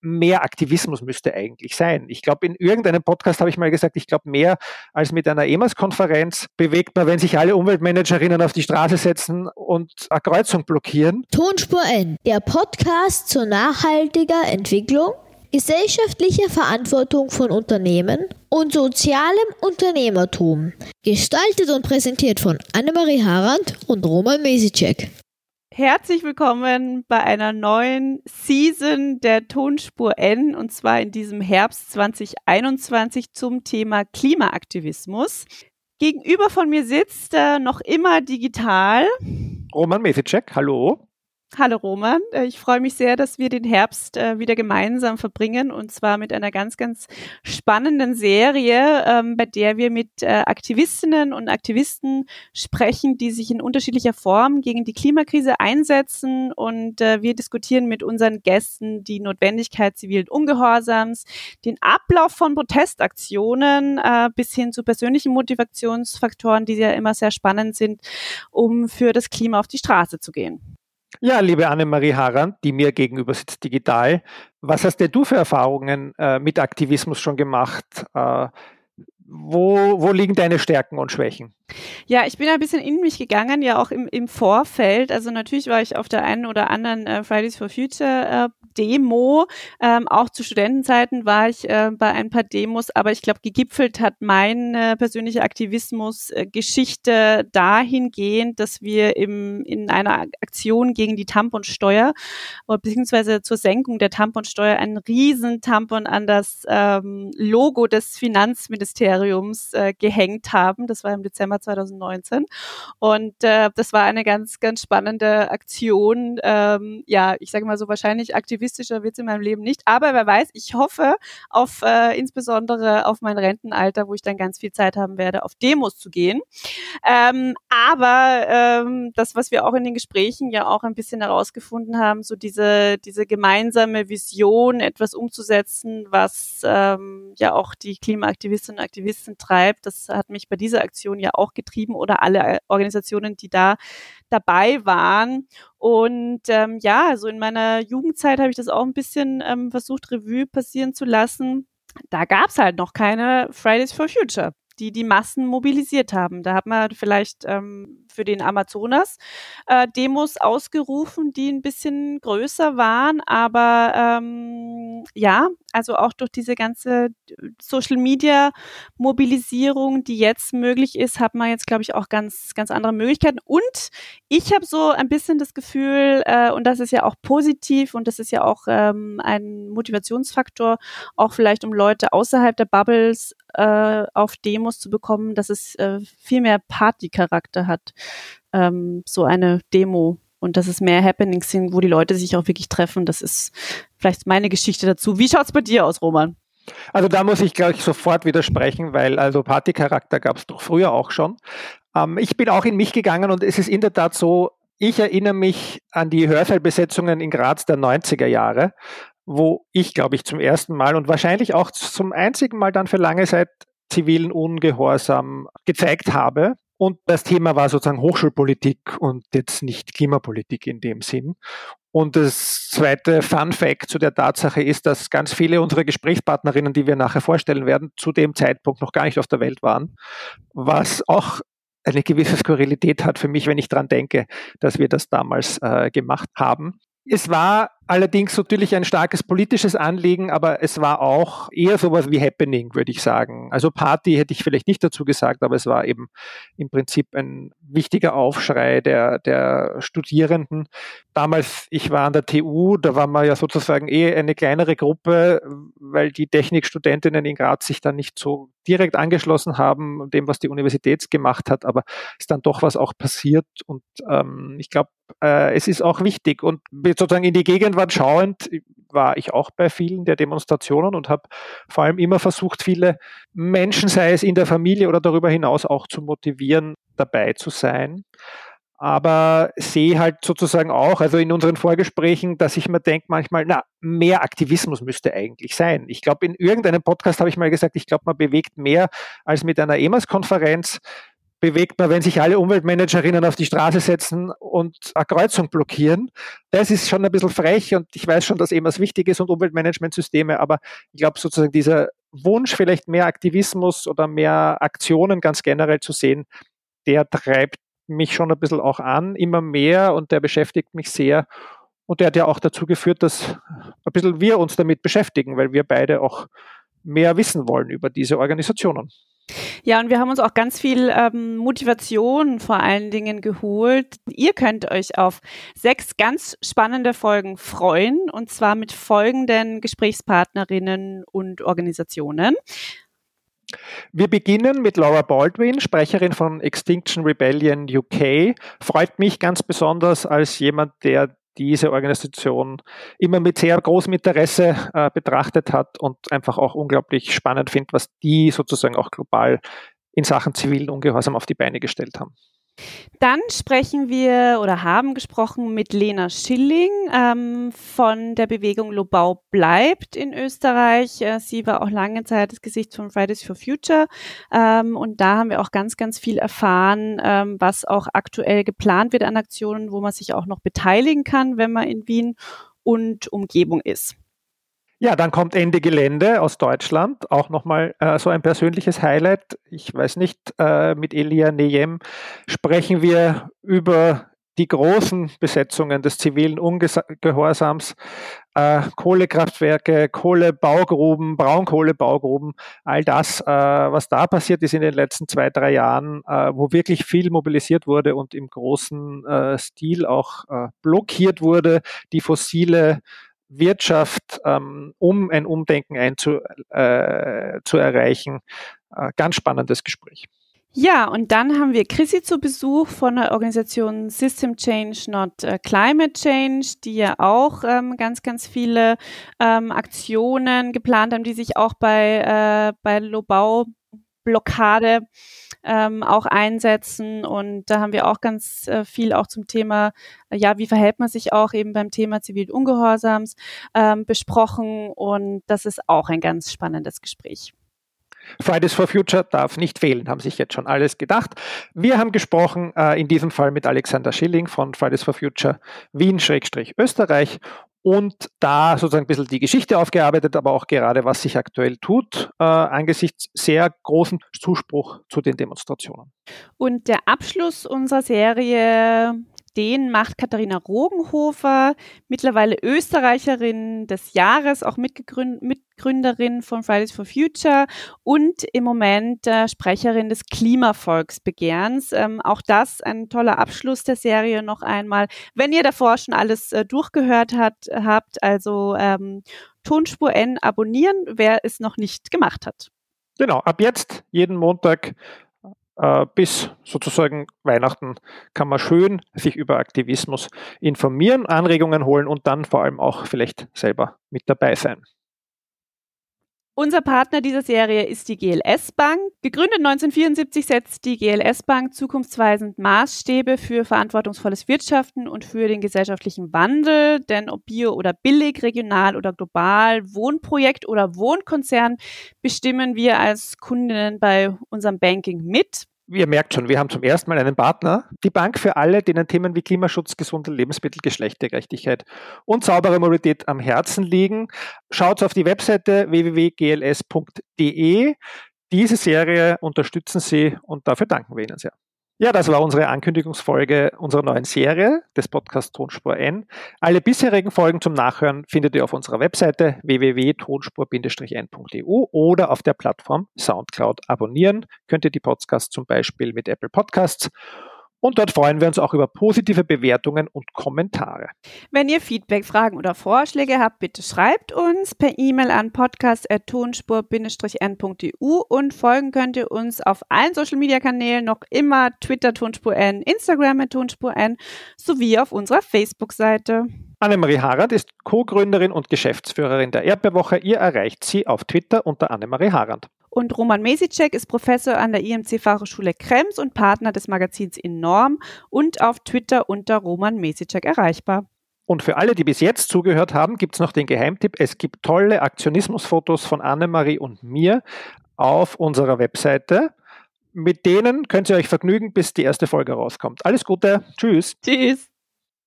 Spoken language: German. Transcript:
mehr Aktivismus müsste eigentlich sein. Ich glaube, in irgendeinem Podcast habe ich mal gesagt, ich glaube, mehr als mit einer EMAS-Konferenz bewegt man, wenn sich alle Umweltmanagerinnen auf die Straße setzen und eine Kreuzung blockieren. Tonspur N, der Podcast zur nachhaltiger Entwicklung, gesellschaftlicher Verantwortung von Unternehmen und sozialem Unternehmertum. Gestaltet und präsentiert von Annemarie Harand und Roman Mesicek. Herzlich willkommen bei einer neuen Season der Tonspur N und zwar in diesem Herbst 2021 zum Thema Klimaaktivismus. Gegenüber von mir sitzt äh, noch immer digital Roman Mesicek, hallo. Hallo Roman, äh, ich freue mich sehr, dass wir den Herbst äh, wieder gemeinsam verbringen und zwar mit einer ganz, ganz spannenden Serie, ähm, bei der wir mit äh, Aktivistinnen und Aktivisten sprechen, die sich in unterschiedlicher Form gegen die Klimakrise einsetzen und wir diskutieren mit unseren Gästen die Notwendigkeit zivilen Ungehorsams, den Ablauf von Protestaktionen bis hin zu persönlichen Motivationsfaktoren, die ja immer sehr spannend sind, um für das Klima auf die Straße zu gehen. Ja, liebe Annemarie Harand, die mir gegenüber sitzt digital, was hast denn du für Erfahrungen äh, mit Aktivismus schon gemacht? Äh, wo, wo liegen deine Stärken und Schwächen? Ja, ich bin ein bisschen in mich gegangen, ja auch im, im Vorfeld. Also natürlich war ich auf der einen oder anderen äh, Fridays for Future äh, Demo. Ähm, auch zu Studentenzeiten war ich äh, bei ein paar Demos, aber ich glaube, gegipfelt hat meine persönliche Aktivismus-Geschichte äh, dahingehend, dass wir im, in einer Aktion gegen die Tamponsteuer oder beziehungsweise zur Senkung der Tamponsteuer einen riesen Tampon an das ähm, Logo des Finanzministeriums äh, gehängt haben. Das war im Dezember 2019 und äh, das war eine ganz, ganz spannende Aktion. Ähm, ja, ich sage mal so wahrscheinlich aktivistischer wird es in meinem Leben nicht. Aber wer weiß, ich hoffe auf äh, insbesondere auf mein Rentenalter, wo ich dann ganz viel Zeit haben werde, auf Demos zu gehen. Ähm, aber ähm, das, was wir auch in den Gesprächen ja auch ein bisschen herausgefunden haben, so diese, diese gemeinsame Vision, etwas umzusetzen, was ähm, ja auch die Klimaaktivistinnen und Aktivisten treibt, das hat mich bei dieser Aktion ja auch getrieben oder alle Organisationen, die da dabei waren. Und ähm, ja, also in meiner Jugendzeit habe ich das auch ein bisschen ähm, versucht, Revue passieren zu lassen. Da gab es halt noch keine Fridays for Future die die Massen mobilisiert haben. Da hat man vielleicht ähm, für den Amazonas äh, Demos ausgerufen, die ein bisschen größer waren, aber ähm, ja, also auch durch diese ganze Social Media Mobilisierung, die jetzt möglich ist, hat man jetzt, glaube ich, auch ganz, ganz andere Möglichkeiten. Und ich habe so ein bisschen das Gefühl, äh, und das ist ja auch positiv und das ist ja auch ähm, ein Motivationsfaktor, auch vielleicht um Leute außerhalb der Bubbles äh, auf Demos zu bekommen, dass es äh, viel mehr Partycharakter hat, ähm, so eine Demo. Und dass es mehr Happenings sind, wo die Leute sich auch wirklich treffen. Das ist vielleicht meine Geschichte dazu. Wie schaut's bei dir aus, Roman? Also da muss ich gleich sofort widersprechen, weil also Partycharakter gab es doch früher auch schon. Ähm, ich bin auch in mich gegangen und es ist in der Tat so, ich erinnere mich an die Hörsaal-Besetzungen in Graz der 90er Jahre, wo ich, glaube ich, zum ersten Mal und wahrscheinlich auch zum einzigen Mal dann für lange Zeit zivilen Ungehorsam gezeigt habe. Und das Thema war sozusagen Hochschulpolitik und jetzt nicht Klimapolitik in dem Sinn. Und das zweite Fun Fact zu der Tatsache ist, dass ganz viele unserer Gesprächspartnerinnen, die wir nachher vorstellen werden, zu dem Zeitpunkt noch gar nicht auf der Welt waren, was auch eine gewisse Skurrilität hat für mich, wenn ich daran denke, dass wir das damals äh, gemacht haben. Es war allerdings natürlich ein starkes politisches Anliegen, aber es war auch eher sowas wie Happening, würde ich sagen. Also Party hätte ich vielleicht nicht dazu gesagt, aber es war eben im Prinzip ein wichtiger Aufschrei der, der Studierenden. Damals, ich war an der TU, da war man ja sozusagen eh eine kleinere Gruppe, weil die Technikstudentinnen in Graz sich dann nicht so direkt angeschlossen haben, dem, was die Universität gemacht hat, aber ist dann doch was auch passiert und ähm, ich glaube, äh, es ist auch wichtig und sozusagen in die Gegend Gegenwart schauend war ich auch bei vielen der Demonstrationen und habe vor allem immer versucht, viele Menschen, sei es in der Familie oder darüber hinaus, auch zu motivieren, dabei zu sein. Aber sehe halt sozusagen auch, also in unseren Vorgesprächen, dass ich mir denke manchmal, na, mehr Aktivismus müsste eigentlich sein. Ich glaube, in irgendeinem Podcast habe ich mal gesagt, ich glaube, man bewegt mehr als mit einer EMAS-Konferenz bewegt man, wenn sich alle Umweltmanagerinnen auf die Straße setzen und eine Kreuzung blockieren. Das ist schon ein bisschen frech und ich weiß schon, dass eben was wichtig ist und Umweltmanagementsysteme, aber ich glaube sozusagen dieser Wunsch, vielleicht mehr Aktivismus oder mehr Aktionen ganz generell zu sehen, der treibt mich schon ein bisschen auch an, immer mehr und der beschäftigt mich sehr. Und der hat ja auch dazu geführt, dass ein bisschen wir uns damit beschäftigen, weil wir beide auch mehr wissen wollen über diese Organisationen. Ja, und wir haben uns auch ganz viel ähm, Motivation vor allen Dingen geholt. Ihr könnt euch auf sechs ganz spannende Folgen freuen, und zwar mit folgenden Gesprächspartnerinnen und Organisationen. Wir beginnen mit Laura Baldwin, Sprecherin von Extinction Rebellion UK. Freut mich ganz besonders als jemand, der diese Organisation immer mit sehr großem Interesse äh, betrachtet hat und einfach auch unglaublich spannend findet, was die sozusagen auch global in Sachen zivilen Ungehorsam auf die Beine gestellt haben. Dann sprechen wir oder haben gesprochen mit Lena Schilling ähm, von der Bewegung Lobau bleibt in Österreich. Äh, sie war auch lange Zeit das Gesicht von Fridays for Future ähm, und da haben wir auch ganz, ganz viel erfahren, ähm, was auch aktuell geplant wird an Aktionen, wo man sich auch noch beteiligen kann, wenn man in Wien und Umgebung ist. Ja, dann kommt Ende Gelände aus Deutschland, auch nochmal äh, so ein persönliches Highlight. Ich weiß nicht, äh, mit Elia Neyem sprechen wir über die großen Besetzungen des zivilen Ungehorsams, äh, Kohlekraftwerke, Kohlebaugruben, Braunkohlebaugruben, all das, äh, was da passiert ist in den letzten zwei, drei Jahren, äh, wo wirklich viel mobilisiert wurde und im großen äh, Stil auch äh, blockiert wurde, die fossile Wirtschaft, ähm, um ein Umdenken einzu, äh, zu erreichen. Äh, ganz spannendes Gespräch. Ja, und dann haben wir Chrissy zu Besuch von der Organisation System Change, Not uh, Climate Change, die ja auch ähm, ganz, ganz viele ähm, Aktionen geplant haben, die sich auch bei, äh, bei Lobau Blockade ähm, auch einsetzen. Und da haben wir auch ganz äh, viel auch zum Thema, äh, ja, wie verhält man sich auch eben beim Thema zivilen Ungehorsams ähm, besprochen. Und das ist auch ein ganz spannendes Gespräch. Fridays for Future darf nicht fehlen, haben sich jetzt schon alles gedacht. Wir haben gesprochen, äh, in diesem Fall mit Alexander Schilling von Fridays for Future Wien-Österreich und da sozusagen ein bisschen die Geschichte aufgearbeitet, aber auch gerade, was sich aktuell tut, äh, angesichts sehr großen Zuspruch zu den Demonstrationen. Und der Abschluss unserer Serie den macht Katharina Rogenhofer, mittlerweile Österreicherin des Jahres, auch Mitgründerin von Fridays for Future und im Moment äh, Sprecherin des Klimavolksbegehrens. Ähm, auch das ein toller Abschluss der Serie noch einmal. Wenn ihr davor schon alles äh, durchgehört hat, habt, also ähm, Tonspur N abonnieren, wer es noch nicht gemacht hat. Genau, ab jetzt jeden Montag bis sozusagen Weihnachten kann man schön sich über Aktivismus informieren, Anregungen holen und dann vor allem auch vielleicht selber mit dabei sein. Unser Partner dieser Serie ist die GLS Bank. Gegründet 1974 setzt die GLS Bank zukunftsweisend Maßstäbe für verantwortungsvolles Wirtschaften und für den gesellschaftlichen Wandel. Denn ob bio oder billig, regional oder global, Wohnprojekt oder Wohnkonzern bestimmen wir als Kundinnen bei unserem Banking mit ihr merkt schon, wir haben zum ersten Mal einen Partner, die Bank für alle, denen Themen wie Klimaschutz, gesunde Lebensmittel, Geschlechtergerechtigkeit und saubere Mobilität am Herzen liegen. Schaut auf die Webseite www.gls.de. Diese Serie unterstützen Sie und dafür danken wir Ihnen sehr. Ja, das war unsere Ankündigungsfolge unserer neuen Serie des Podcasts Tonspur N. Alle bisherigen Folgen zum Nachhören findet ihr auf unserer Webseite www.tonspur-n.eu oder auf der Plattform Soundcloud. Abonnieren könnt ihr die Podcasts zum Beispiel mit Apple Podcasts und dort freuen wir uns auch über positive Bewertungen und Kommentare. Wenn ihr Feedback, Fragen oder Vorschläge habt, bitte schreibt uns per E-Mail an podcast.tonspur-n.eu und folgen könnt ihr uns auf allen Social Media Kanälen noch immer Twitter Tonspur N, Instagram Tonspur N sowie auf unserer Facebook-Seite. Annemarie Harand ist Co-Gründerin und Geschäftsführerin der Erdbeerwoche. Ihr erreicht sie auf Twitter unter Annemarie Harand. Und Roman Mesicek ist Professor an der IMC Fachhochschule Krems und Partner des Magazins Enorm und auf Twitter unter Roman Mesicek erreichbar. Und für alle, die bis jetzt zugehört haben, gibt es noch den Geheimtipp. Es gibt tolle Aktionismusfotos von Annemarie und mir auf unserer Webseite mit denen könnt ihr euch vergnügen, bis die erste Folge rauskommt. Alles Gute. Tschüss. Tschüss.